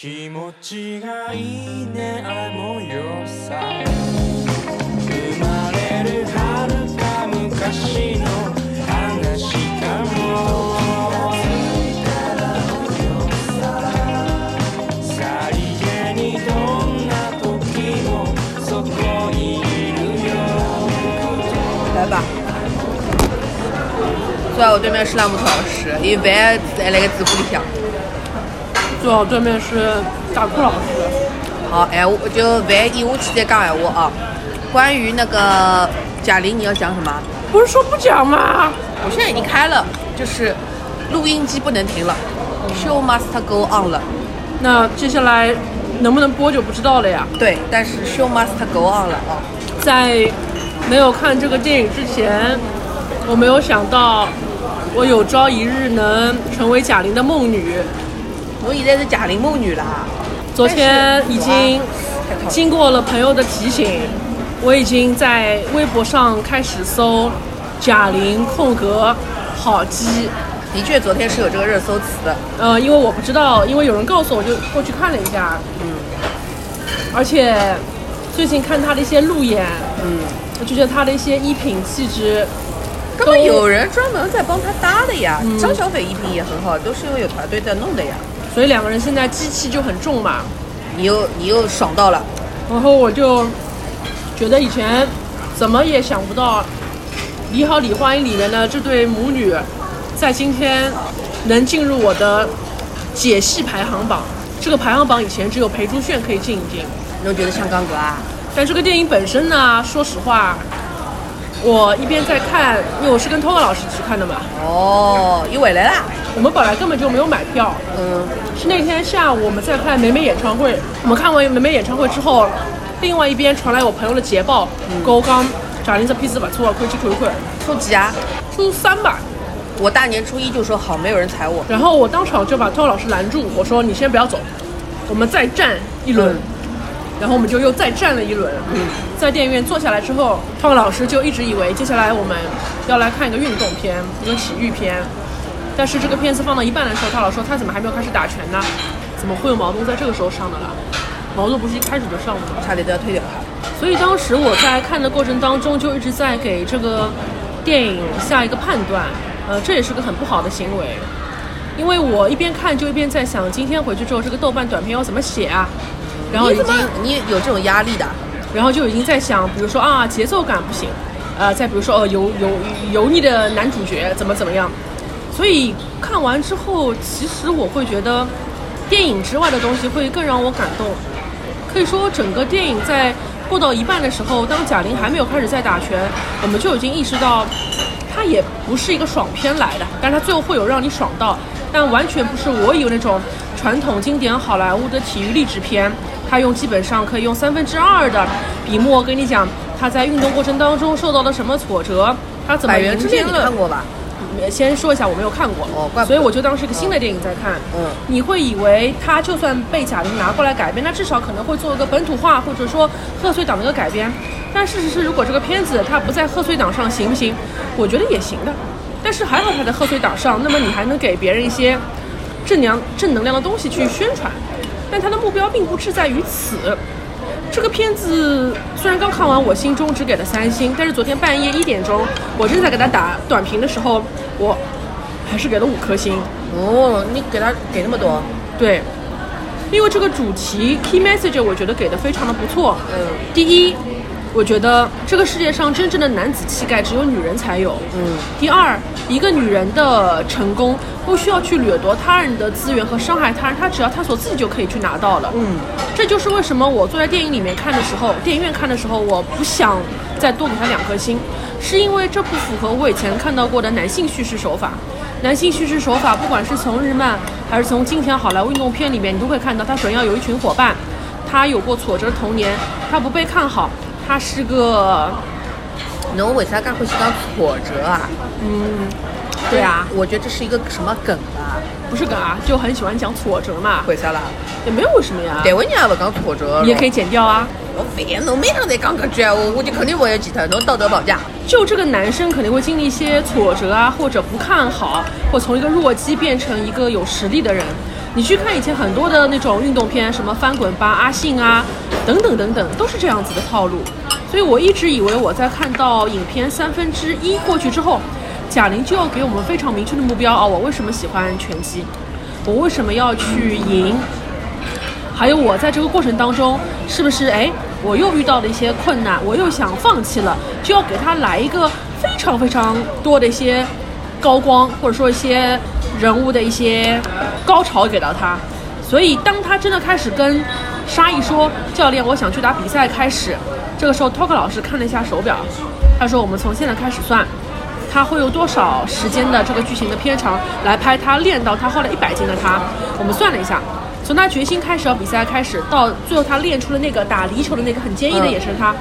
気持ちがいいねあの夜さ生まれる遥か昔の話かもさりげにどんな時もそこにいるよ来吧。坐在我对面是栏目头老师，因为饭在那个纸糊里向。坐我对面是大酷老师。好，哎，我就万一我去再讲闲话啊。关于那个贾玲，你要讲什么？不是说不讲吗？我现在已经开了，就是录音机不能停了，show must go on 了。那接下来能不能播就不知道了呀。对，但是 show must go on 了啊。在没有看这个电影之前，我没有想到我有朝一日能成为贾玲的梦女。我现在是贾玲梦女啦。昨天已经经过了朋友的提醒，我已经在微博上开始搜贾玲空格好鸡。的确，昨天是有这个热搜词的。呃，因为我不知道，因为有人告诉我，就过去看了一下。嗯。而且最近看她的一些路演，嗯，我就觉得她的一些衣品气质，根本有人专门在帮她搭的呀。嗯张小斐衣品也很好，都是因为有团队在弄的呀。所以两个人现在机器就很重嘛。你又你又爽到了，然后我就觉得以前怎么也想不到，《你好，李焕英》里面的这对母女，在今天能进入我的解析排行榜。这个排行榜以前只有裴珠炫可以进一进，侬觉得像刚哥啊？但这个电影本身呢，说实话，我一边在看，因为我是跟 Toga 老师一起看的嘛，哦，又回来啦。我们本来根本就没有买票，嗯，是那天下午我们在看美美演唱会，我们看完美美演唱会之后，另外一边传来我朋友的捷报，高刚贾玲这批次把错快去看看，初几啊？初三吧。我大年初一就说好，没有人踩我。然后我当场就把托老师拦住，我说你先不要走，我们再站一轮。然后我们就又再站了一轮。嗯，在电影院坐下来之后，汤老师就一直以为接下来我们要来看一个运动片，一个体育片。但是这个片子放到一半的时候，他老说他怎么还没有开始打拳呢？怎么会有毛东在这个时候上的啦？毛东不是一开始就上的吗？差点都要推掉他。所以当时我在看的过程当中，就一直在给这个电影下一个判断。呃，这也是个很不好的行为，因为我一边看就一边在想，今天回去之后这个豆瓣短片要怎么写啊？然后已经你有这种压力的，然后就已经在想，比如说啊，节奏感不行，呃，再比如说哦，油油油腻的男主角怎么怎么样。所以看完之后，其实我会觉得，电影之外的东西会更让我感动。可以说，整个电影在过到一半的时候，当贾玲还没有开始在打拳，我们就已经意识到，它也不是一个爽片来的，但是它最后会有让你爽到，但完全不是我以为那种传统经典好莱坞的体育励志片。他用基本上可以用三分之二的笔墨跟你讲，他在运动过程当中受到了什么挫折，他怎么迎接了。你看过吧？先说一下，我没有看过，哦，怪所以我就当是一个新的电影在看。嗯，你会以为他就算被贾玲拿过来改编，那至少可能会做一个本土化，或者说贺岁档的一个改编。但事实是，如果这个片子它不在贺岁档上，行不行？我觉得也行的。但是还好它在贺岁档上，那么你还能给别人一些正能正能量的东西去宣传。但他的目标并不是在于此。这个片子虽然刚看完，我心中只给了三星，但是昨天半夜一点钟，我正在给他打短评的时候，我还是给了五颗星。哦，你给他给那么多？对，因为这个主题 key message 我觉得给的非常的不错。嗯，第一，我觉得这个世界上真正的男子气概只有女人才有。嗯。第二，一个女人的成功不需要去掠夺他人的资源和伤害他人，她只要探索自己就可以去拿到了。嗯。这就是为什么我坐在电影里面看的时候，电影院看的时候，我不想再多给他两颗星，是因为这不符合我以前看到过的男性叙事手法。男性叙事手法，不管是从日漫还是从今天好莱坞运动片里面，你都会看到他首先要有一群伙伴，他有过挫折的童年，他不被看好，他是个。侬为啥讲欢喜讲挫折啊？嗯，对啊，我觉得这是一个什么梗啊？不是梗啊，就很喜欢讲挫折嘛。为啥啦？也没有为什么呀。台湾人也不讲挫折，你也可以剪掉啊。我烦，侬每趟在讲搿句闲话，我就肯定不会记得，侬道德绑架。就这个男生肯定会经历一些挫折啊，或者不看好，或从一个弱鸡变成一个有实力的人。你去看以前很多的那种运动片，什么翻滚吧阿信啊，等等等等，都是这样子的套路。所以我一直以为我在看到影片三分之一过去之后，贾玲就要给我们非常明确的目标啊！我为什么喜欢拳击？我为什么要去赢？还有我在这个过程当中，是不是哎，我又遇到了一些困难，我又想放弃了，就要给他来一个非常非常多的一些高光，或者说一些人物的一些高潮给到他。所以当他真的开始跟沙溢说：“教练，我想去打比赛。”开始，这个时候 Talk 老师看了一下手表，他说：“我们从现在开始算。”他会用多少时间的这个剧情的片长来拍他练到他后来一百斤的他？我们算了一下，从他决心开始要比赛开始，到最后他练出了那个打离球的那个很坚毅的眼神，他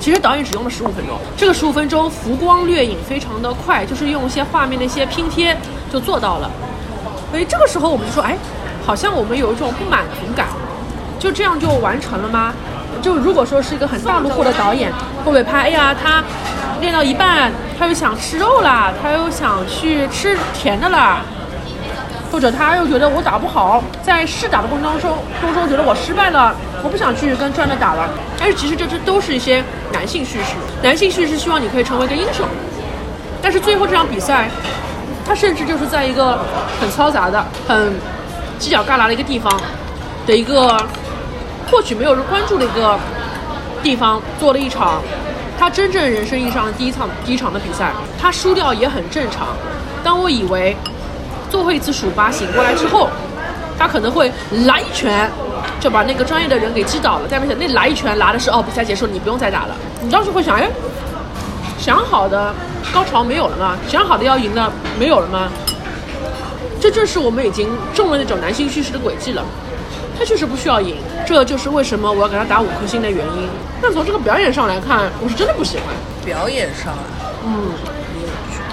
其实导演只用了十五分钟。这个十五分钟浮光掠影非常的快，就是用一些画面的一些拼贴就做到了。所以这个时候我们就说，哎，好像我们有一种不满足感，就这样就完成了吗？就如果说是一个很大路货的导演，会不会拍？哎呀，他练到一半，他又想吃肉啦，他又想去吃甜的啦，或者他又觉得我打不好，在试打的过程当中，当中觉得我失败了，我不想去跟专业打了。但是其实这这都是一些男性叙事，男性叙事希望你可以成为一个英雄，但是最后这场比赛，他甚至就是在一个很嘈杂的、很犄角旮旯的一个地方的一个。或许没有人关注的一个地方，做了一场他真正人生意义上的第一场第一场的比赛，他输掉也很正常。当我以为最后一次数八醒过来之后，他可能会来一拳就把那个专业的人给击倒了，再没想那来一拳拿的是哦，比赛结束，你不用再打了。你当时会想，哎，想好的高潮没有了吗？想好的要赢的没有了吗？这正是我们已经中了那种男性叙事的轨迹了。他确实不需要赢，这就是为什么我要给他打五颗星的原因。但从这个表演上来看，我是真的不喜欢。表演上啊，嗯，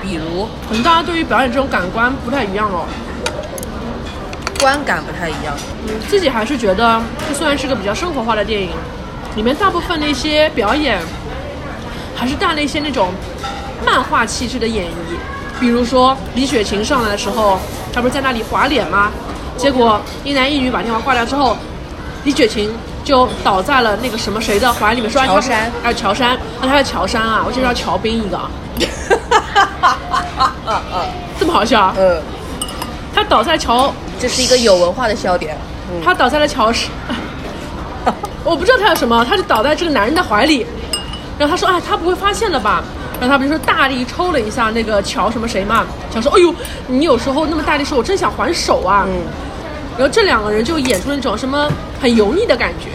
比如可能大家对于表演这种感官不太一样哦。观感不太一样，嗯自己还是觉得这虽然是个比较生活化的电影，里面大部分的一些表演，还是带了一些那种漫画气质的演绎。比如说李雪琴上来的时候，她不是在那里划脸吗？结果一男一女把电话挂掉之后，李雪琴就倒在了那个什么谁的怀里面，说乔杉，哎，乔杉，那他叫乔杉啊，我就叫乔斌一个，这么好笑？嗯，他倒在乔，这是一个有文化的笑点。他倒在了乔氏，我不知道他有什么，他就倒在这个男人的怀里，然后他说啊，他不会发现了吧？然后他不是说大力抽了一下那个乔什么谁嘛，乔说，哎呦，你有时候那么大力说，我真想还手啊。嗯。然后这两个人就演出一种什么很油腻的感觉，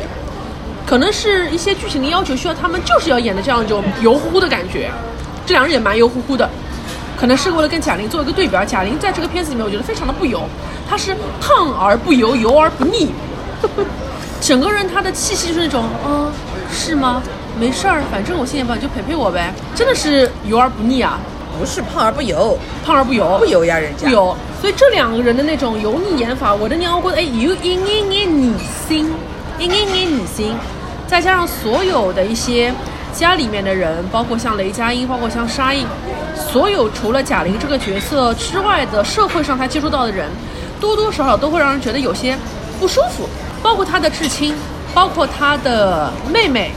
可能是一些剧情的要求，需要他们就是要演的这样一种油乎乎的感觉。这两人也蛮油乎乎的，可能是为了跟贾玲做一个对比。贾玲在这个片子里面，我觉得非常的不油，她是烫而不油，油而不腻。整个人她的气息就是那种，嗯，是吗？没事儿，反正我现在吧，就陪陪我呗。真的是油而不腻啊。不是胖而不油，胖而不油，不油呀，人家不油。所以这两个人的那种油腻演法，我的娘，我觉得哎，有一眼眼女心，一眼眼女心，再加上所有的一些家里面的人，包括像雷佳音，包括像沙溢，所有除了贾玲这个角色之外的社会上他接触到的人，多多少少都会让人觉得有些不舒服。包括他的至亲，包括他的妹妹，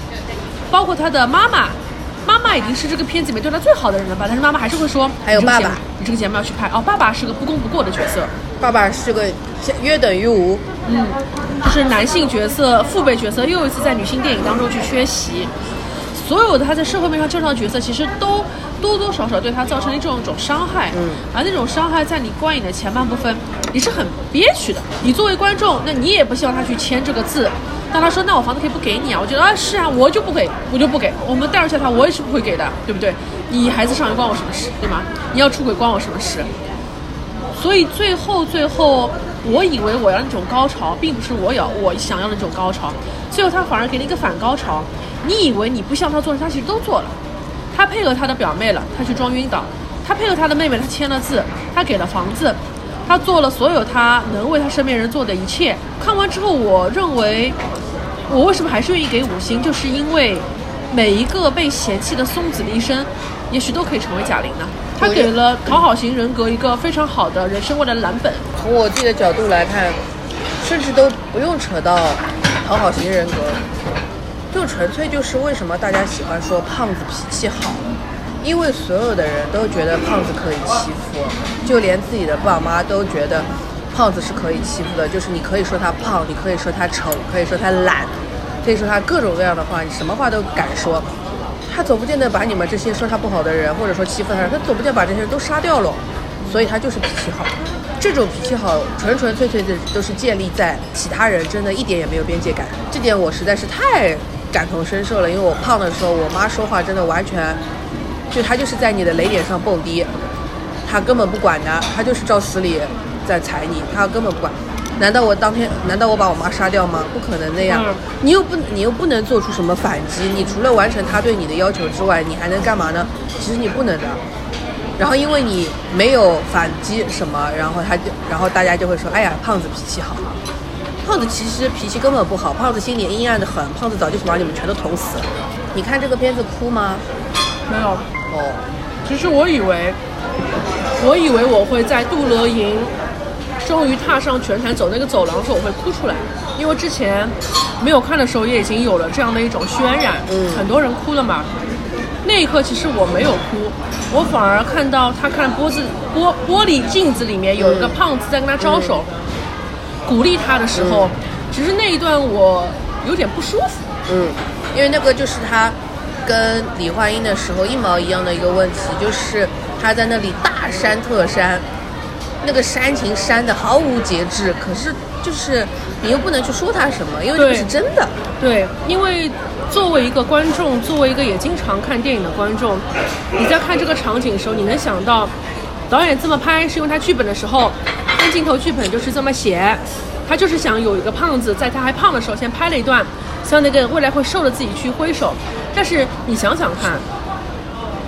包括他的妈妈。妈妈已经是这个片子里面对他最好的人了吧？但是妈妈还是会说，还有爸爸，你这个节目要去拍哦。爸爸是个不攻不过的角色，爸爸是个约等于无，嗯，就是男性角色、父辈角色又一次在女性电影当中去缺席。所有的他在社会面上介绍的角色，其实都多多少少对他造成了这种一种伤害。嗯，而那种伤害在你观影的前半部分，你是很憋屈的。你作为观众，那你也不希望他去签这个字。当他说：“那我房子可以不给你啊？”我觉得啊，是啊，我就不给，我就不给。我们带入下他，我也是不会给的，对不对？你孩子上学关我什么事，对吗？你要出轨关我什么事？所以最后最后，我以为我要那种高潮，并不是我要我想要的那种高潮，最后他反而给了一个反高潮。你以为你不像他做的，他其实都做了。他配合他的表妹了，他去装晕倒；他配合他的妹妹，他签了字，他给了房子。他做了所有他能为他身边人做的一切。看完之后，我认为，我为什么还是愿意给五星？就是因为每一个被嫌弃的松子的一生，也许都可以成为贾玲呢。他给了讨好型人格一个非常好的人生观的蓝本。从我自己的角度来看，甚至都不用扯到讨好型人格，就纯粹就是为什么大家喜欢说胖子脾气好，因为所有的人都觉得胖子可以欺负，就连自己的爸妈都觉得胖子是可以欺负的，就是你可以说他胖，你可以说他丑，可以说他懒，可以说他各种各样的话，你什么话都敢说。他总不见得把你们这些说他不好的人，或者说欺负他人，他总不见得把这些人都杀掉了，所以他就是脾气好。这种脾气好，纯纯粹粹的都是建立在其他人真的一点也没有边界感。这点我实在是太感同身受了，因为我胖的时候，我妈说话真的完全，就她就是在你的雷点上蹦迪，她根本不管的，她就是照死里在踩你，她根本不管。难道我当天，难道我把我妈杀掉吗？不可能那样。嗯你又不，你又不能做出什么反击，你除了完成她对你的要求之外，你还能干嘛呢？其实你不能的。然后因为你没有反击什么，然后他就，然后大家就会说，哎呀，胖子脾气好。胖子其实脾气根本不好，胖子心里阴暗的很，胖子早就想把你们全都捅死了。你看这个片子哭吗？没有。哦，其实我以为，我以为我会在杜乐营终于踏上拳坛走那个走廊的时候，我会哭出来，因为之前没有看的时候也已经有了这样的一种渲染，嗯很多人哭了嘛。那一刻其实我没有哭，我反而看到他看玻子玻玻璃镜子里面有一个胖子在跟他招手，鼓励他的时候，其实那一段我有点不舒服。嗯，因为那个就是他跟李焕英的时候一毛一样的一个问题，就是他在那里大删特删，那个煽情煽的毫无节制，可是就是你又不能去说他什么，因为这个是真的。对，因为作为一个观众，作为一个也经常看电影的观众，你在看这个场景的时候，你能想到导演这么拍是因为他剧本的时候，分镜头剧本就是这么写，他就是想有一个胖子在他还胖的时候先拍了一段，向那个未来会瘦的自己去挥手。但是你想想看，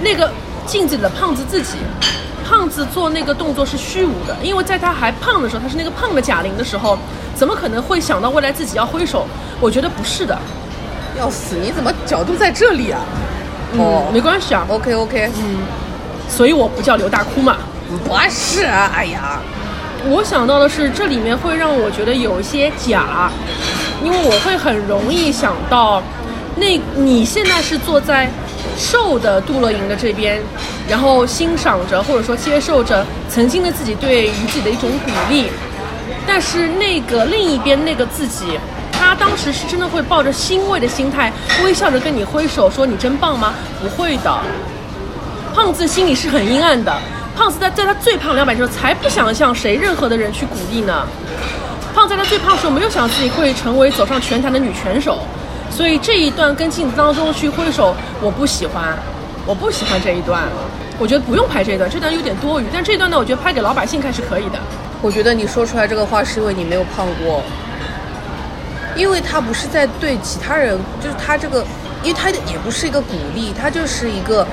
那个镜子里的胖子自己。胖子做那个动作是虚无的，因为在他还胖的时候，他是那个胖的贾玲的时候，怎么可能会想到未来自己要挥手？我觉得不是的。要死！你怎么角度在这里啊？嗯，哦没关系啊，，OK OK，嗯所以我不叫刘大哭嘛。不是啊，哎呀，我想到的是，这里面会让我觉得有一些假，因为我会很容易想到，那你现在是坐在瘦的杜乐莹的这边，然后欣赏着或者说接受着曾经的自己对于自己的一种鼓励，但是那个另一边那个自己。他当时是真的会抱着欣慰的心态，微笑着跟你挥手说：“你真棒吗？”不会的，胖子心里是很阴暗的。胖子在在他最胖两百斤的时候，才不想向谁任何的人去鼓励呢。胖在他最胖的时候，没有想自己会成为走上拳坛的女拳手，所以这一段跟镜子当中去挥手，我不喜欢，我不喜欢这一段。我觉得不用拍这一段，这段有点多余。但这段呢，我觉得拍给老百姓看是可以的。我觉得你说出来这个话是因为你没有胖过，因为他不是在对其他人，就是他这个，因为他也不是一个鼓励，他就是一个，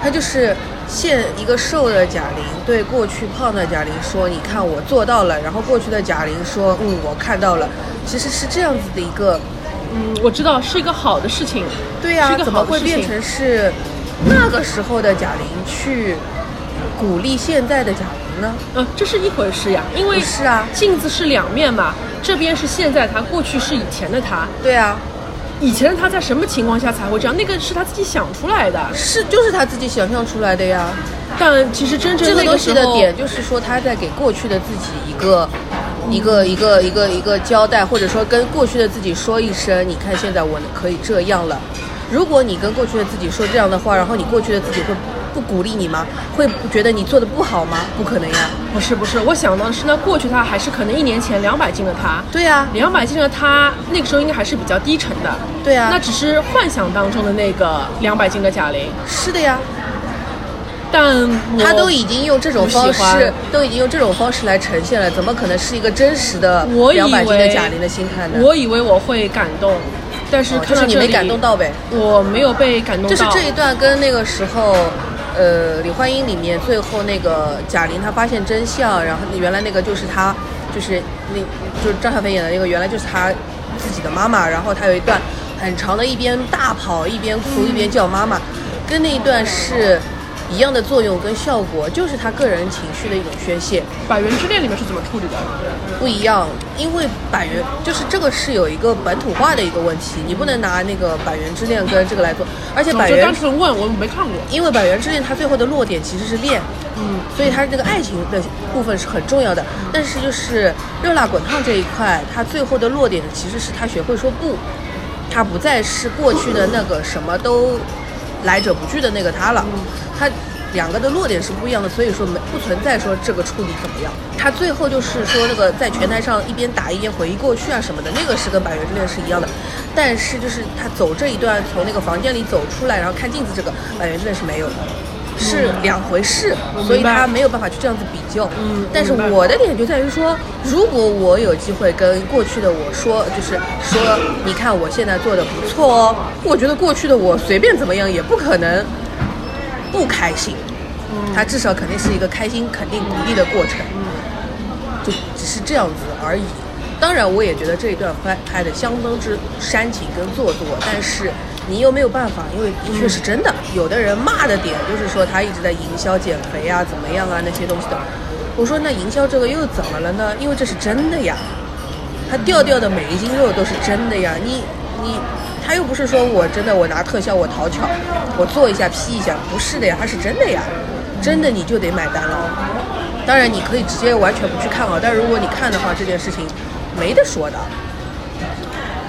他就是现一个瘦的贾玲对过去胖的贾玲说：“你看我做到了。”然后过去的贾玲说：“嗯，我看到了。”其实是这样子的一个，嗯，我知道是一个好的事情。对呀、怎么会变成是那个时候的贾玲去鼓励现在的贾玲呢？嗯，这是一回事呀，因为是啊镜子是两面嘛，这边是现在他，过去是以前的他。对啊，以前的他在什么情况下才会这样？那个是他自己想出来的。是就是他自己想象出来的呀。但其实真正这个东西的点就是说，他在给过去的自己一个。一个一个一个一个交代，或者说跟过去的自己说一声，你看现在我可以这样了。如果你跟过去的自己说这样的话，然后你过去的自己会不鼓励你吗？会觉得你做的不好吗？不可能呀。不是不是，我想到的是那，过去他还是可能一年前两百斤的他，对呀、两百斤的他那个时候应该还是比较低沉的。对呀那只是幻想当中的那个两百斤的贾玲，是的呀。但他都已经用这种方式，都已经用这种方式来呈现了，怎么可能是一个真实的我以两百斤的贾玲的心态呢？我以为我会感动，但是哦就是你没看到这里感动到呗。我没有被感动到。就是这一段跟那个时候，呃，李焕英里面最后那个贾玲她发现真相，然后原来那个就是她，就是那就是张小斐演的那个，原来就是她自己的妈妈，然后她有一段很长的，一边大跑一边哭一边叫妈妈，跟那一段是一样的作用跟效果，就是他个人情绪的一种宣泄。《百元之恋》里面是怎么处理的？不一样，因为百元就是这个是有一个本土化的一个问题，你不能拿那个百元之恋跟这个来做，而且百元单纯问，我没看过。因为《百元之恋》它最后的落点其实是恋，嗯，所以它这个爱情的部分是很重要的。但是就是热辣滚烫这一块，它最后的落点其实是他学会说不，他不再是过去的那个什么都来者不拒的那个他了，他。两个的落点是不一样的，所以说没不存在说这个处理怎么样。他最后就是说那个在拳台上一边打一边回忆过去啊什么的，那个是跟《百元之恋》是一样的。但是就是他走这一段从那个房间里走出来，然后看镜子，这个《百元之恋》是没有的。是两回事，所以他没有办法去这样子比较。嗯但是我明白我的点就在于说，如果我有机会跟过去的我说，就是说，你看我现在做的不错哦，我觉得过去的我随便怎么样也不可能不开心。他至少肯定是一个开心、肯定、鼓励的过程。就只是这样子而已。当然，我也觉得这一段拍拍的相当之煽情跟做作，但是你又没有办法，因为的确是真的。有的人骂的点就是说他一直在营销减肥啊，怎么样啊那些东西的。我说那营销这个又怎么了呢？因为这是真的呀，他掉掉的每一斤肉都是真的呀。你你他又不是说我真的我拿特效我讨巧，我做一下 P 一下，不是的呀，他是真的呀，真的你就得买单了。当然，你可以直接完全不去看啊，但如果你看的话，这件事情没得说的。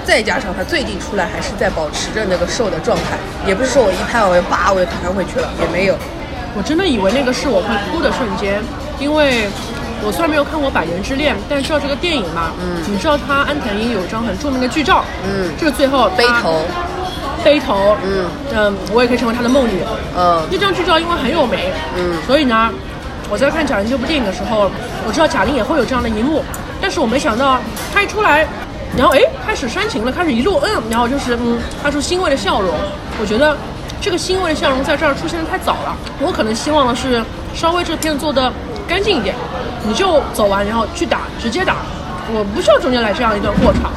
再加上他最近出来还是在保持着那个瘦的状态，也不是说我一拍我就叭我就弹回去了，也没有。我真的以为那个是我会哭的瞬间，因为我虽然没有看过《百元之恋》，但知道这个电影嘛，嗯，你知道他安藤樱有一张很著名的剧照，嗯就是最后背头，背头，嗯嗯，我也可以成为他的梦女。嗯那张剧照因为很有名，嗯所以呢，我在看贾玲这部电影的时候，我知道贾玲也会有这样的一幕，但是我没想到她一出来，然后哎开始煽情了，开始一路嗯，然后就是嗯发出欣慰的笑容，我觉得这个欣慰的笑容在这儿出现的太早了，我可能希望的是稍微这个片子做的干净一点，你就走完然后去打，直接打，我不需要中间来这样一段过场。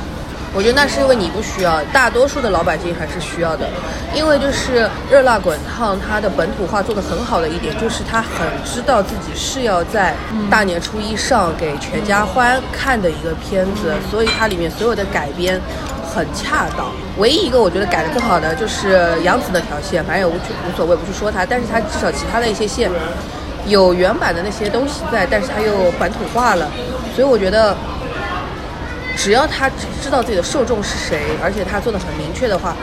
我觉得那是因为你不需要，大多数的老百姓还是需要的，因为就是热辣滚烫，它的本土化做得很好的一点，就是它很知道自己是要在大年初一上给全家欢看的一个片子，所以它里面所有的改编很恰当。唯一一个我觉得改得更好的就是杨紫那条线，反正也无无所谓，不去说它，但是它至少其他的一些线有原版的那些东西在，但是它又本土化了，所以我觉得。只要他知道自己的受众是谁，而且他做的很明确的话，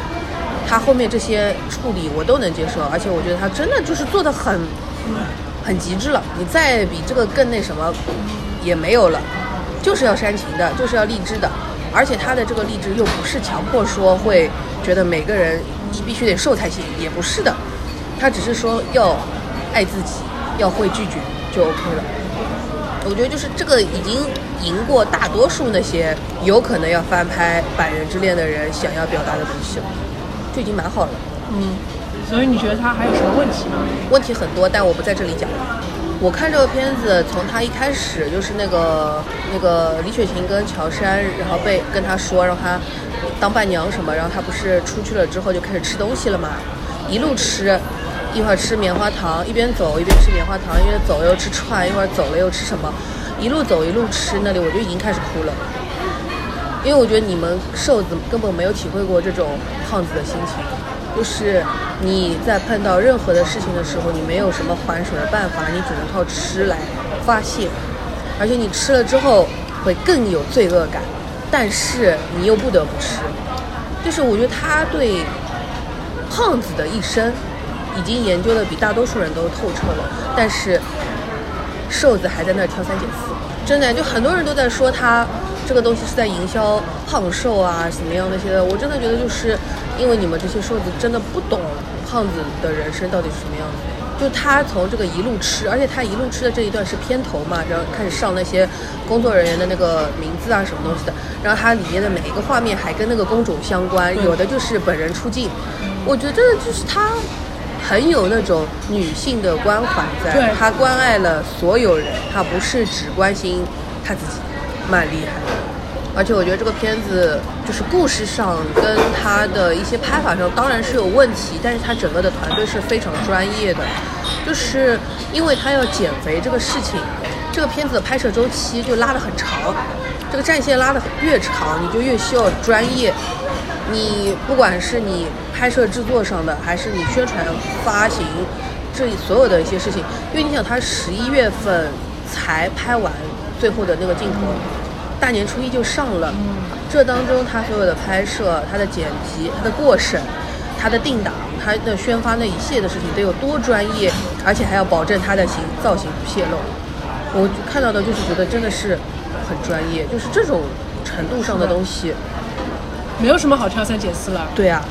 他后面这些处理我都能接受，而且我觉得他真的就是做的很很极致了。你再比这个更那什么也没有了，就是要煽情的，就是要励志的，而且他的这个励志又不是强迫说会觉得每个人必须得瘦才行，也不是的，他只是说要爱自己，要会拒绝就 OK 了。我觉得就是这个已经赢过大多数那些有可能要翻拍《百人之恋》的人想要表达的东西了，就已经蛮好了。嗯，所以你觉得他还有什么问题吗？问题很多，但我不在这里讲。我看这个片子，从他一开始就是那个那个李雪琴跟乔杉，然后被跟他说让他当伴娘什么，然后他不是出去了之后就开始吃东西了嘛，一路吃，一会儿吃棉花糖，一边走一边吃棉花糖，一边走又吃串，一会儿走了又吃什么，一路走一路吃，那里我就已经开始哭了。因为我觉得你们瘦子根本没有体会过这种胖子的心情，就是你在碰到任何的事情的时候，你没有什么还手的办法，你只能靠吃来发泄，而且你吃了之后会更有罪恶感，但是你又不得不吃，就是我觉得他对胖子的一生已经研究的比大多数人都透彻了，但是瘦子还在那儿挑三拣四，真的就很多人都在说他这个东西是在营销胖瘦啊什么样那些的，我真的觉得就是因为你们这些瘦子真的不懂胖子的人生到底是什么样子。就他从这个一路吃，而且他一路吃的这一段是片头嘛，然后开始上那些工作人员的那个名字啊什么东西的，然后它里面的每一个画面还跟那个工种相关，有的就是本人出镜，我觉得就是他很有那种女性的关怀在，对他关爱了所有人，他不是只关心他自己，蛮厉害的。而且我觉得这个片子就是故事上跟他的一些拍法上当然是有问题，但是他整个的团队是非常专业的。就是因为他要减肥这个事情，这个片子的拍摄周期就拉得很长，这个战线拉得越长，你就越需要专业。你不管是你拍摄制作上的，还是你宣传发行这所有的一些事情，因为你想，他十一月份才拍完最后的那个镜头，大年初一就上了，这当中他所有的拍摄、他的剪辑、他的过审、他的定档、他的宣发那一系列的事情得有多专业，而且还要保证他的形造型不泄露。我看到的就是觉得真的是很专业，就是这种程度上的东西。没有什么好挑三拣四了。对呀、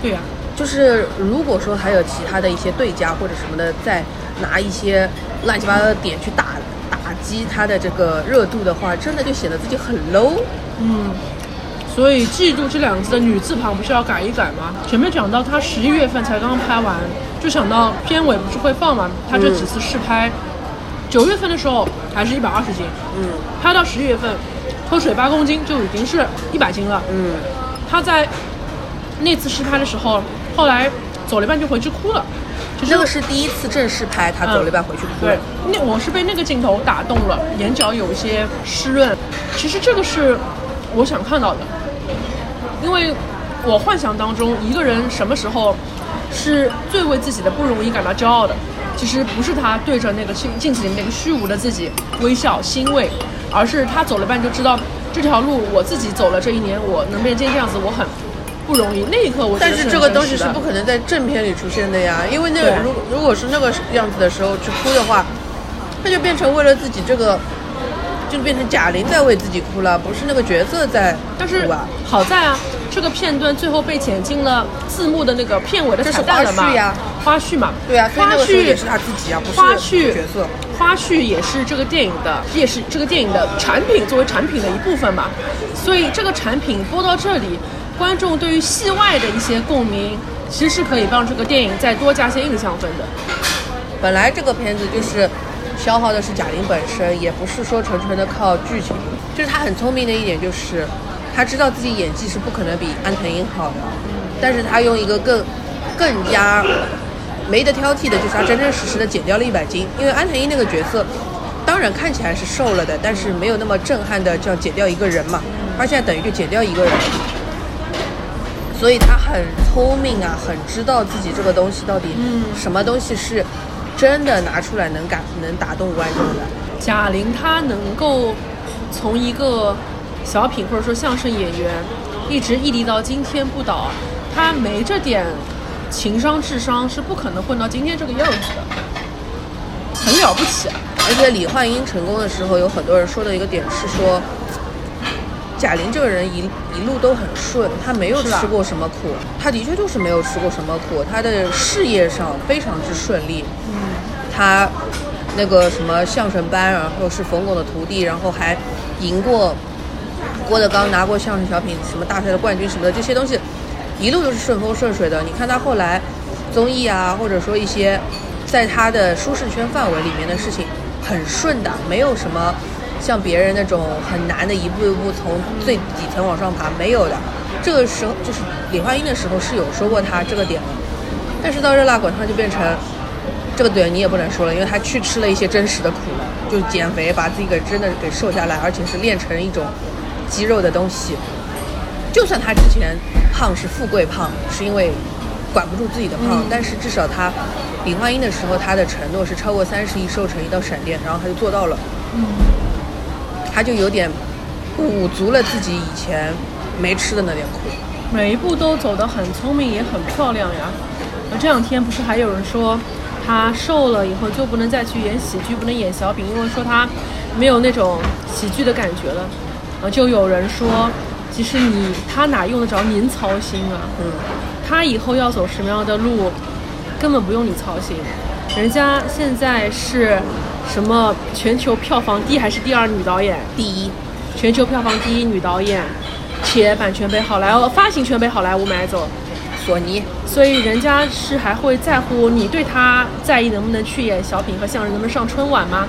对呀、就是如果说还有其他的一些对家或者什么的，再拿一些乱七八糟的点去打打击他的这个热度的话，真的就显得自己很 low。嗯所以“嫉妒”这两个字的女字旁不是要改一改吗？前面讲到他十一月份才刚拍完，就想到片尾不是会放吗？他这几次试拍，九、月份的时候还是一百二十斤，嗯拍到十一月份脱水八公斤就已经是一百斤了。嗯，他在那次试拍的时候，后来走了一半就回去哭了。就是那个是第一次正式拍，他走了一半回去哭对了。，那我是被那个镜头打动了，眼角有一些湿润。其实这个是我想看到的，因为我幻想当中一个人什么时候是最为自己的不容易感到骄傲的，其实不是他对着那个镜镜子里那个虚无的自己微笑欣慰，而是他走了半就知道这条路我自己走了这一年，我能变成这样子，我很不容易。那一刻我但是这个东西是不可能在正片里出现的呀，因为那个对如如果是那个样子的时候去哭的话，他就变成为了自己这个，就变成贾玲在为自己哭了，不是那个角色在但是。好在啊，这个片段最后被剪进了字幕的那个片尾的彩蛋了嘛？花絮呀花絮嘛。对啊，花絮也是他自己啊，不是花絮角色。花絮也是这个电影的，也是这个电影的产品，作为产品的一部分嘛。所以这个产品播到这里，观众对于戏外的一些共鸣，其实是可以帮这个电影再多加些印象分的。本来这个片子就是消耗的是贾玲本身，也不是说纯纯的靠剧情。就是她很聪明的一点就是，她知道自己演技是不可能比安藤樱好的，但是她用一个更更加没得挑剔的，就是她真真实实的减掉了一百斤。因为安藤樱那个角色，当然看起来是瘦了的，但是没有那么震撼的叫减掉一个人嘛。她现在等于就减掉一个人。所以她很聪明啊，很知道自己这个东西到底什么东西是真的拿出来能感能打动观众的。贾玲她能够从一个小品或者说相声演员，一直屹立到今天不倒，她没这点情商智商是不可能混到今天这个样子的，很了不起啊！而且李焕英成功的时候，有很多人说的一个点是说，贾玲这个人一一路都很顺，她没有吃过什么苦，她的确就是没有吃过什么苦，她的事业上非常之顺利。嗯，他那个什么相声班，然后是冯巩的徒弟，然后还赢过郭德纲，拿过相声小品什么大赛的冠军什么的，这些东西一路都是顺风顺水的。你看他后来综艺啊，或者说一些在他的舒适圈范围里面的事情，很顺的，没有什么像别人那种很难的一步一步从最底层往上爬，没有的。这个时候就是李焕英的时候是有说过他这个点的，但是到热辣滚烫就变成这个点你也不能说了，因为他去吃了一些真实的苦，就减肥把自己给真的给瘦下来，而且是练成一种肌肉的东西。就算他之前胖是富贵胖，是因为管不住自己的胖，但是至少他李焕英的时候，他的承诺是超过三十亿瘦成一道闪电，然后他就做到了。嗯，他就有点补足了自己以前没吃的那点苦。每一步都走得很聪明，也很漂亮呀。呃这两天不是还有人说，她瘦了以后就不能再去演喜剧，不能演小品，因为说他没有那种喜剧的感觉了。啊，就有人说，其实你他哪用得着您操心啊？嗯，他以后要走什么样的路，根本不用你操心。人家现在是什么全球票房第一还是第二女导演？第一，全球票房第一女导演，且版权被好莱坞发行权被好莱坞买走，索尼所以人家是还会在乎你对他在意能不能去演小品和相声，能不能上春晚吗？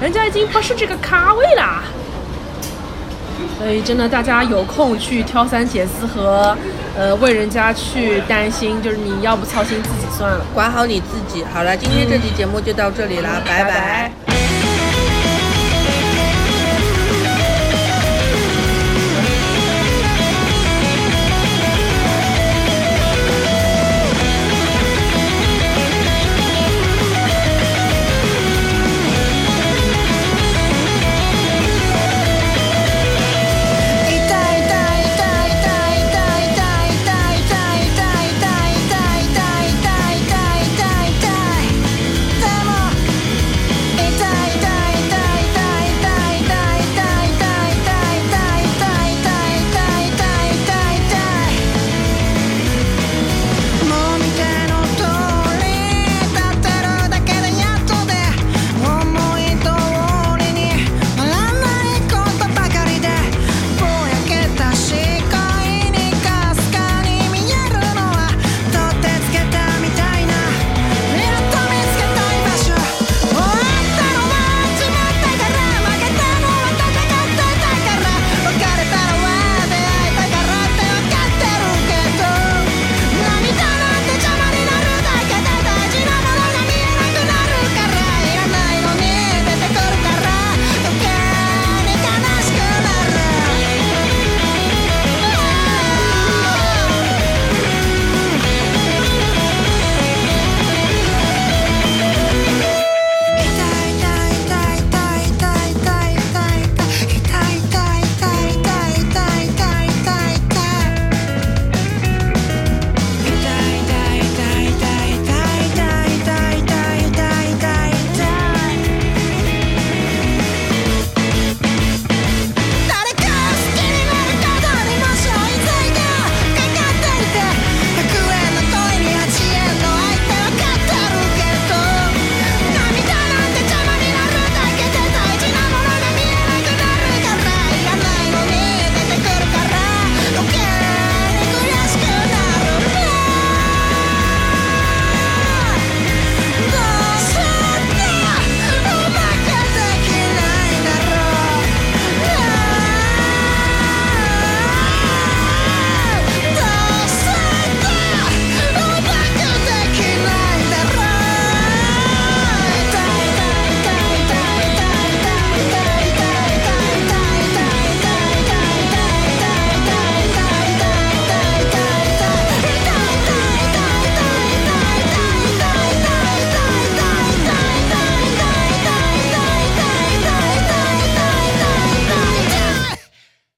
人家已经不是这个咖位啦。所以真的，大家有空去挑三拣四和呃为人家去担心，就是你要不操心自己算了。管好你自己。好了，今天这期节目就到这里啦，拜拜拜